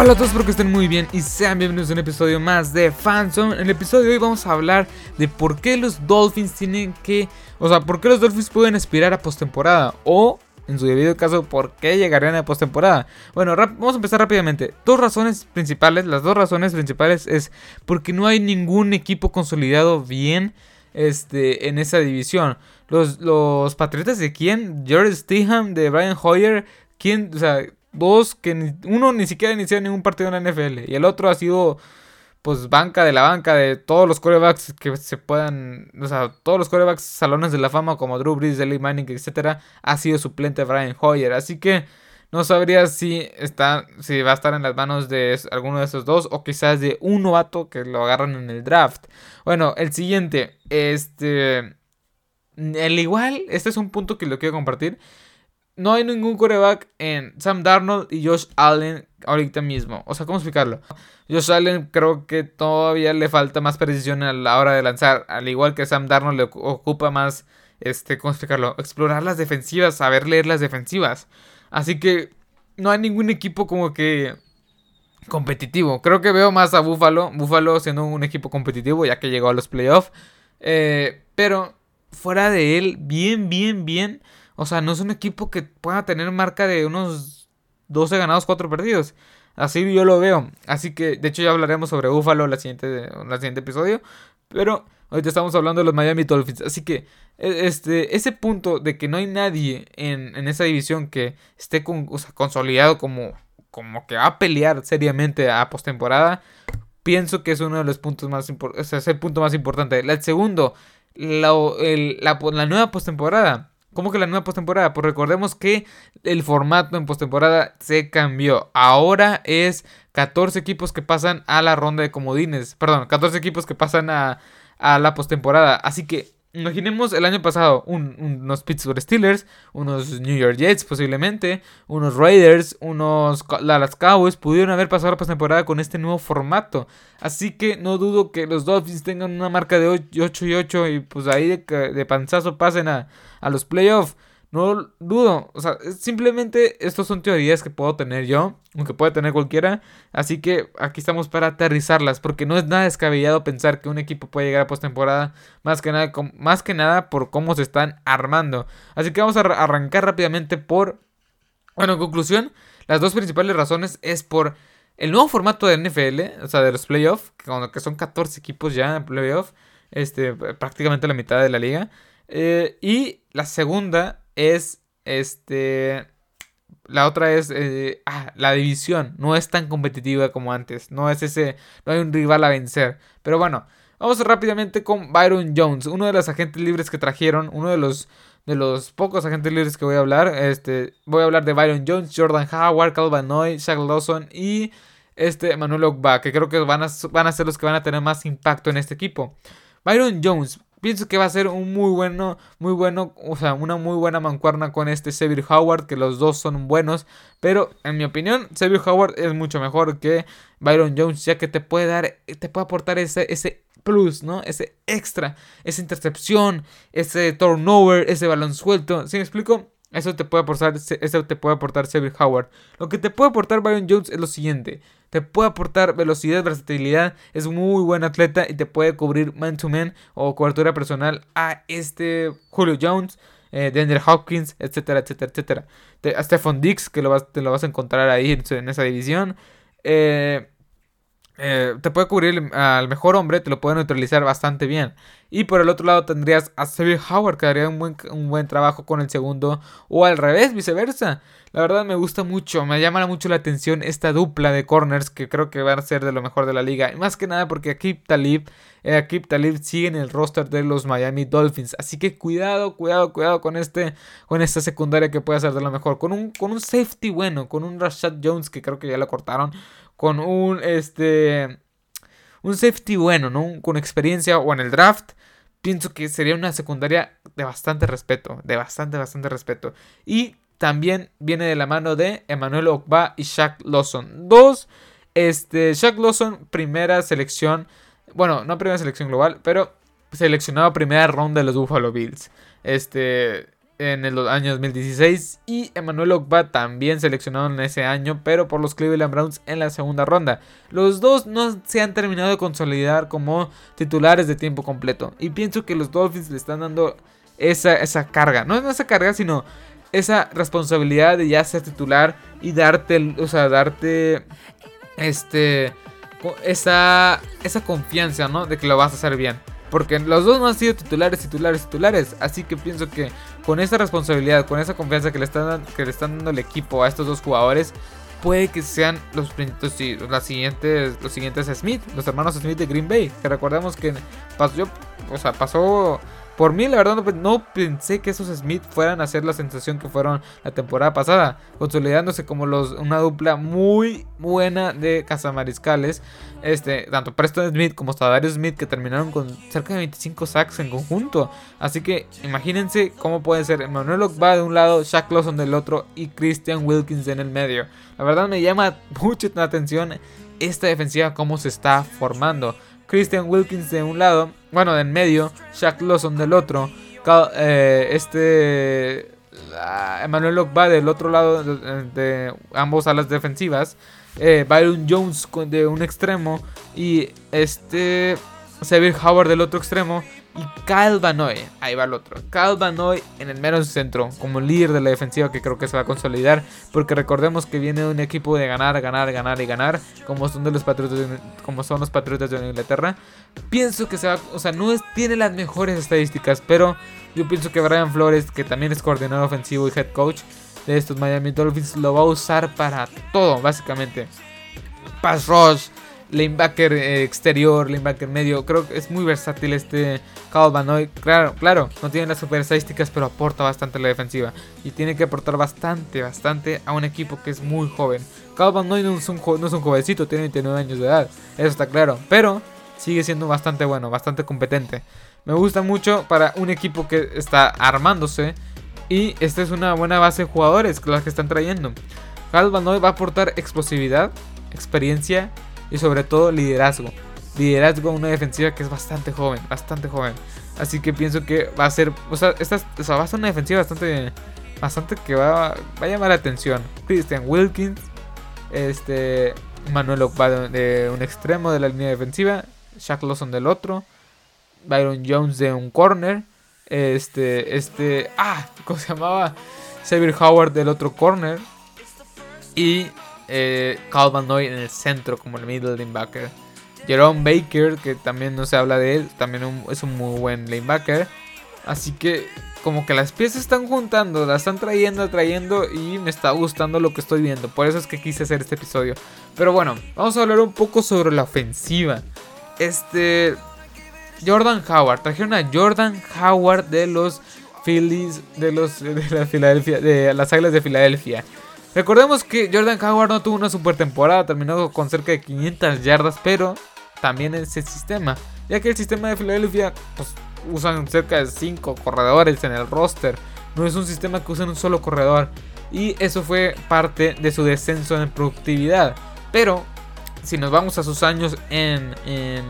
Hola a todos, espero que estén muy bien y sean bienvenidos a un episodio más de Fanzone. En el episodio de hoy vamos a hablar de por qué los Dolphins tienen que. O sea, por qué los Dolphins pueden aspirar a postemporada. O, en su debido caso, por qué llegarían a postemporada. Bueno, vamos a empezar rápidamente. Dos razones principales. Las dos razones principales es porque no hay ningún equipo consolidado bien este, en esa división. Los, los Patriotas de quién? Jared Steham, de Brian Hoyer. ¿Quién? O sea, dos que uno ni siquiera inició ningún partido en la NFL y el otro ha sido pues banca de la banca de todos los corebacks que se puedan, o sea, todos los corebacks salones de la fama como Drew Brees, Eli Manning, etcétera, ha sido suplente Brian Hoyer, así que no sabría si está si va a estar en las manos de alguno de esos dos o quizás de un novato que lo agarran en el draft. Bueno, el siguiente, este el igual, este es un punto que lo quiero compartir no hay ningún coreback en Sam Darnold y Josh Allen ahorita mismo. O sea, ¿cómo explicarlo? Josh Allen creo que todavía le falta más precisión a la hora de lanzar. Al igual que Sam Darnold le ocupa más, este, ¿cómo explicarlo? Explorar las defensivas, saber leer las defensivas. Así que no hay ningún equipo como que competitivo. Creo que veo más a Buffalo. Buffalo siendo un equipo competitivo ya que llegó a los playoffs. Eh, pero fuera de él, bien, bien, bien o sea, no es un equipo que pueda tener marca de unos 12 ganados, 4 perdidos. Así yo lo veo. Así que, de hecho, ya hablaremos sobre Buffalo en la siguiente, la siguiente episodio. Pero ahorita estamos hablando de los Miami Dolphins. Así que, e, este, ese punto de que no hay nadie en, esa división que esté con, consolidado como, como que va a pelear seriamente a postemporada, pienso que es uno de los puntos más importantes. es el punto más importante. El segundo, la, la, la nueva postemporada ¿Cómo que la nueva postemporada? Pues recordemos que el formato en postemporada se cambió. Ahora es 14 equipos que pasan a la ronda de comodines. Perdón, 14 equipos que pasan a, a la postemporada. Así que Imaginemos el año pasado unos Pittsburgh Steelers, unos New York Jets posiblemente, unos Raiders, unos Dallas Cowboys pudieron haber pasado la postemporada con este nuevo formato. Así que no dudo que los Dolphins tengan una marca de 8 y 8 y pues ahí de, de panzazo pasen a, a los playoffs. No dudo, o sea, simplemente estas son teorías que puedo tener yo, aunque puede tener cualquiera, así que aquí estamos para aterrizarlas, porque no es nada descabellado pensar que un equipo puede llegar a postemporada, más que nada, más que nada por cómo se están armando. Así que vamos a arrancar rápidamente por, bueno, en conclusión, las dos principales razones es por el nuevo formato de NFL, o sea, de los playoffs, que son 14 equipos ya en playoffs, este, prácticamente la mitad de la liga. Eh, y la segunda es este la otra es eh, ah, la división. No es tan competitiva como antes. No es ese no hay un rival a vencer. Pero bueno vamos rápidamente con Byron Jones uno de los agentes libres que trajeron uno de los de los pocos agentes libres que voy a hablar. Este voy a hablar de Byron Jones Jordan Howard Calvin Noy Shaq Lawson y este Manuel Ogba que creo que van a, van a ser los que van a tener más impacto en este equipo. Byron Jones Pienso que va a ser un muy bueno, muy bueno, o sea, una muy buena mancuerna con este Xavier Howard, que los dos son buenos, pero en mi opinión, Xavier Howard es mucho mejor que Byron Jones, ya que te puede dar, te puede aportar ese, ese plus, ¿no? Ese extra, esa intercepción, ese turnover, ese balón suelto, ¿sí me explico? Eso te puede aportar, eso te puede aportar Howard. Lo que te puede aportar Byron Jones es lo siguiente te puede aportar velocidad, versatilidad, es muy buen atleta y te puede cubrir man to man o cobertura personal a este Julio Jones, eh, Daniel Hopkins, etcétera, etcétera, etcétera. a Stephon Dix, que lo vas, te lo vas a encontrar ahí en, esa división. Eh, eh, te puede cubrir al mejor hombre, te lo puede neutralizar bastante bien. Y por el otro lado tendrías a Xavier Howard, que haría un buen, un buen trabajo con el segundo, o al revés, viceversa. La verdad me gusta mucho, me llama mucho la atención esta dupla de corners que creo que van a ser de lo mejor de la liga. Y más que nada porque Akib Talib, eh, Talib sigue en el roster de los Miami Dolphins. Así que cuidado, cuidado, cuidado con este, con esta secundaria que puede ser de lo mejor. Con un, con un safety bueno, con un Rashad Jones que creo que ya lo cortaron. Con un este. Un safety bueno, ¿no? Con experiencia o en el draft pienso que sería una secundaria de bastante respeto, de bastante, bastante respeto. Y también viene de la mano de Emmanuel Ogba y Shaq Lawson. Dos, este, Shaq Lawson, primera selección, bueno, no primera selección global, pero seleccionado primera ronda de los Buffalo Bills. Este, en el año 2016 y Emmanuel Ogba también seleccionado en ese año, pero por los Cleveland Browns en la segunda ronda. Los dos no se han terminado de consolidar como titulares de tiempo completo y pienso que los Dolphins le están dando esa, esa carga, no es esa carga, sino esa responsabilidad de ya ser titular y darte, o sea, darte este esa esa confianza, ¿no? De que lo vas a hacer bien. Porque los dos no han sido titulares, titulares, titulares. Así que pienso que con esa responsabilidad, con esa confianza que le están, que le están dando el equipo a estos dos jugadores, puede que sean los, los, siguientes, los siguientes Smith, los hermanos Smith de Green Bay. Que recordemos que pasó, o sea, pasó por mí, la verdad, no, pensé que esos Smith fueran a ser la sensación que fueron la temporada pasada, consolidándose como una dupla muy buena de cazamariscales. Este, tanto Preston Smith como Stadario Smith que terminaron con cerca de 25 sacks en conjunto. Así que imagínense cómo puede ser Emmanuel va de un lado, Shaq Lawson del otro y Christian Wilkins en el medio. La verdad me llama mucho la atención esta defensiva, cómo se está formando. Christian Wilkins de un lado, bueno, de en medio, Shaq Lawson del otro, eh, este Emmanuel va del otro lado de, ambos alas defensivas, eh, Byron Jones de un extremo y este Xavier Howard del otro extremo y Kyle Vanoy, ahí va el otro. Kyle Vanoy en el mero centro, como líder de la defensiva que creo que se va a consolidar. Porque recordemos que viene de un equipo de ganar, ganar, ganar y ganar. Como son, de los patriotas de, como son los Patriotas de Inglaterra. Pienso que se va, o sea, no es, tiene las mejores estadísticas. Pero yo pienso que Brian Flores, que también es coordinador ofensivo y head coach de estos Miami Dolphins, lo va a usar para todo, básicamente. Pass rush lanebacker eh, exterior, lanebacker medio. Creo que es muy versátil este Kyle Claro, claro, no tiene las super estadísticas, pero aporta bastante a la defensiva. Y tiene que aportar bastante, bastante a un equipo que es muy joven. Kyle no es, un, no es un jovencito, tiene 29 años de edad. Eso está claro. Pero sigue siendo bastante bueno, bastante competente. Me gusta mucho para un equipo que está armándose. Y esta es una buena base de jugadores, las que están trayendo. Kyle va a aportar explosividad, experiencia y sobre todo liderazgo. Liderazgo a una defensiva que es bastante joven, bastante joven. Así que pienso que va a ser, o sea, esta, va a ser una defensiva bastante, bastante que va, va a llamar la atención. Christian Wilkins, este, Manuel Ocpa de un extremo de la línea defensiva, Shaq Lawson del otro, Byron Jones de un corner, este, este, ah, ¿cómo se llamaba? Xavier Howard del otro corner y eh, Calvin en el centro como el middle linebacker. Jerome Baker, que también no se habla de él, también es un muy buen linebacker. Así que como que las piezas están juntando, las están trayendo, trayendo y me está gustando lo que estoy viendo. Por eso es que quise hacer este episodio. Pero bueno, vamos a hablar un poco sobre la ofensiva. Este Jordan Howard, trajeron a Jordan Howard de los Phillies de los de de las Águilas de Filadelfia. Recordemos que Jordan Howard no tuvo una super temporada, terminó con cerca de 500 yardas, pero también ese sistema, ya que el sistema de Filadelfia pues, usan cerca de 5 corredores en el roster, no es un sistema que usen un solo corredor, y eso fue parte de su descenso en productividad. Pero si nos vamos a sus años en, en,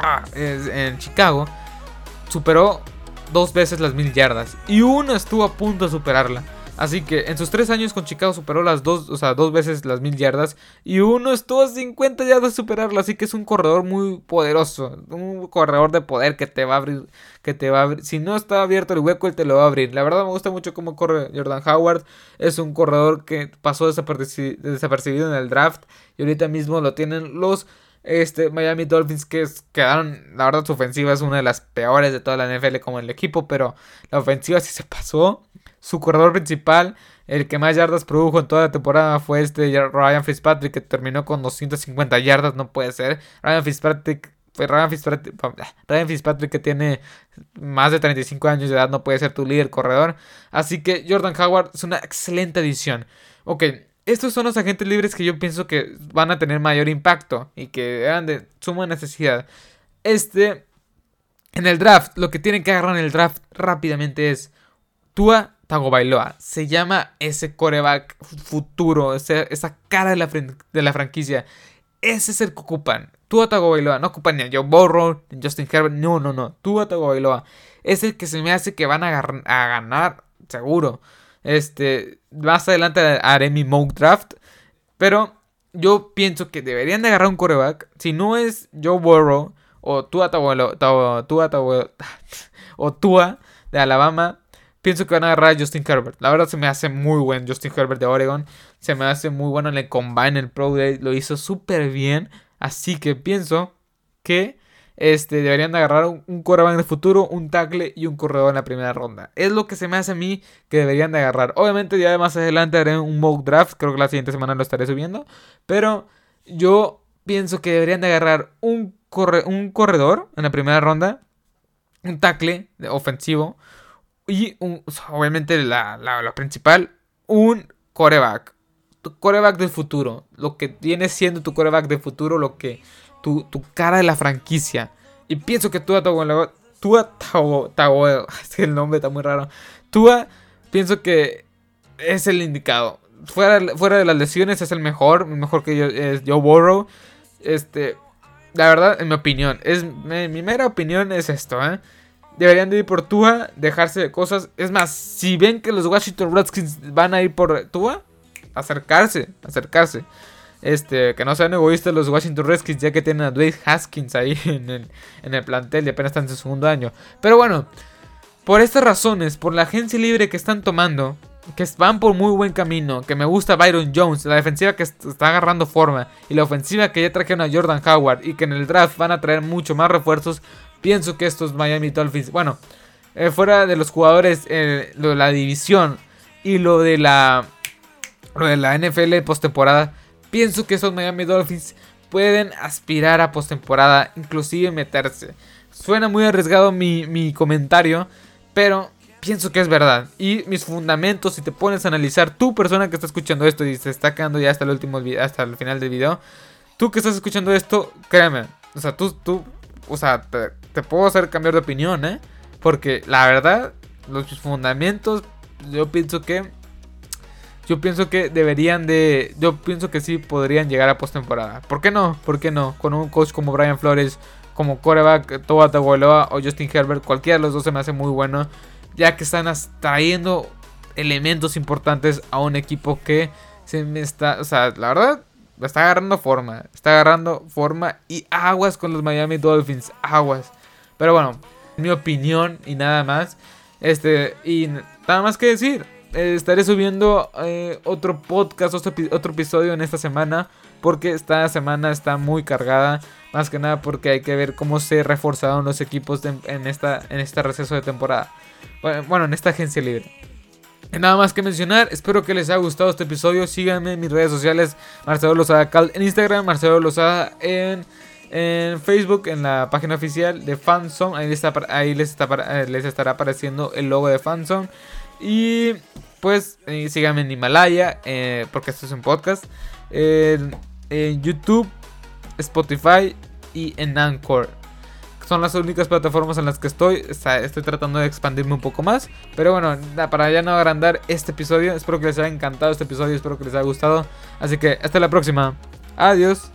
ah, en Chicago, superó dos veces las mil yardas y uno estuvo a punto de superarla. Así que en sus tres años con Chicago superó las dos, o sea, dos veces las mil yardas. Y uno estuvo a 50 yardas de superarlo. Así que es un corredor muy poderoso. Un corredor de poder que te va a abrir. Que te va a abrir. Si no está abierto el hueco, él te lo va a abrir. La verdad me gusta mucho cómo corre Jordan Howard. Es un corredor que pasó desapercibido en el draft. Y ahorita mismo lo tienen los este, Miami Dolphins que quedaron, la verdad su ofensiva es una de las peores de toda la NFL como el equipo, pero la ofensiva sí se pasó su corredor principal, el que más yardas produjo en toda la temporada fue este Ryan Fitzpatrick, que terminó con 250 yardas, no puede ser. Ryan Fitzpatrick, Ryan Fitzpatrick, Ryan Fitzpatrick que tiene más de 35 años de edad, no puede ser tu líder corredor. Así que Jordan Howard es una excelente adición. Ok, estos son los agentes libres que yo pienso que van a tener mayor impacto y que eran de suma necesidad. Este, en el draft, lo que tienen que agarrar en el draft rápidamente es Tua Bailoa. Se llama ese coreback futuro, esa cara de la, franquicia. Ese es el que ocupan. Tua Tagovailoa. No ocupa ni a Joe Burrow, ni a Justin Herbert. No, no, no. Tua Tagovailoa. Es el que se me hace que van a, a ganar, seguro. Este, más adelante haré mi mock draft. Pero yo pienso que deberían de agarrar un coreback. Si no es Joe Burrow o Tua Tagovailoa, o Tua de Alabama, pienso que van a agarrar a Justin Herbert. La verdad se me hace muy buen Justin Herbert de Oregon. Se me hace muy bueno en el combine, el Pro Day. Lo hizo súper bien. Así que pienso que este, deberían de agarrar un, un quarterback de futuro, un tackle y un corredor en la primera ronda. Es lo que se me hace a mí que deberían de agarrar. Obviamente ya más adelante haré un mock draft. Creo que la siguiente semana lo estaré subiendo. Pero yo pienso que deberían de agarrar un, un corredor en la primera ronda. Un tackle ofensivo. Y obviamente la, la, principal, un coreback. Tu coreback del futuro. Lo que viene siendo tu coreback del futuro. Lo que tu, cara de la franquicia. Y pienso que Tua Tagovailoa, Tua Tagovailoa, es el nombre está muy raro. Tua, pienso que es el indicado. Fuera, fuera de las lesiones es el mejor, mejor que yo, es Joe Burrow. Este, la verdad, en mi opinión, es mi, mera opinión es esto, ¿eh? Deberían de ir por Tua, dejarse de cosas. Es más, si ven que los Washington Redskins van a ir por Tua, acercarse, acercarse. Este, que no sean egoístas los Washington Redskins, ya que tienen a Dwayne Haskins ahí en el, en el plantel y apenas están en su segundo año. Pero bueno, por estas razones, por la agencia libre que están tomando, que van por muy buen camino, que me gusta Byron Jones, la defensiva que está agarrando forma y la ofensiva que ya trajeron a Jordan Howard y que en el draft van a traer mucho más refuerzos, pienso que estos Miami Dolphins, bueno, eh, fuera de los jugadores, eh, lo de la división y lo de la, lo de la NFL postemporada, Pienso que esos Miami Dolphins pueden aspirar a postemporada, inclusive meterse. Suena muy arriesgado mi, comentario, pero pienso que es verdad. Y mis fundamentos, si te pones a analizar, tu persona que está escuchando esto y se está quedando ya hasta el último hasta el final del video, tú que estás escuchando esto, créeme, o sea, tú, o sea, te, puedo hacer cambiar de opinión, ¿eh? Porque la verdad, los fundamentos, yo pienso que yo pienso que deberían de. Yo pienso que sí podrían llegar a postemporada. ¿Por qué no? ¿Por qué no? Con un coach como Brian Flores, como coreback Toba Tagovailoa o Justin Herbert, cualquiera de los dos se me hace muy bueno. Ya que están trayendo elementos importantes a un equipo que se me está. O sea, la verdad, está agarrando forma. Está agarrando forma y aguas con los Miami Dolphins. Aguas. Pero bueno, mi opinión y nada más. Este, y nada más que decir. Estaré subiendo eh, otro podcast, otro, otro, episodio en esta semana. Porque esta semana está muy cargada. Más que nada porque hay que ver cómo se reforzaron los equipos en, esta, en este receso de temporada. Bueno, en esta agencia libre. Nada más que mencionar, espero que les haya gustado este episodio. Síganme en mis redes sociales, Marcelo Lozada Cal en Instagram, Marcelo Lozada en, en Facebook, en la página oficial de Fanzone. Ahí, les, está, les estará apareciendo el logo de Fanzone. Y pues eh, síganme en Himalaya, eh, porque esto es un podcast. En, YouTube, Spotify y en Anchor. Son las únicas plataformas en las que estoy. estoy tratando de expandirme un poco más. Pero bueno, para ya no agrandar este episodio. Espero que les haya encantado este episodio. Espero que les haya gustado. Así que hasta la próxima. Adiós.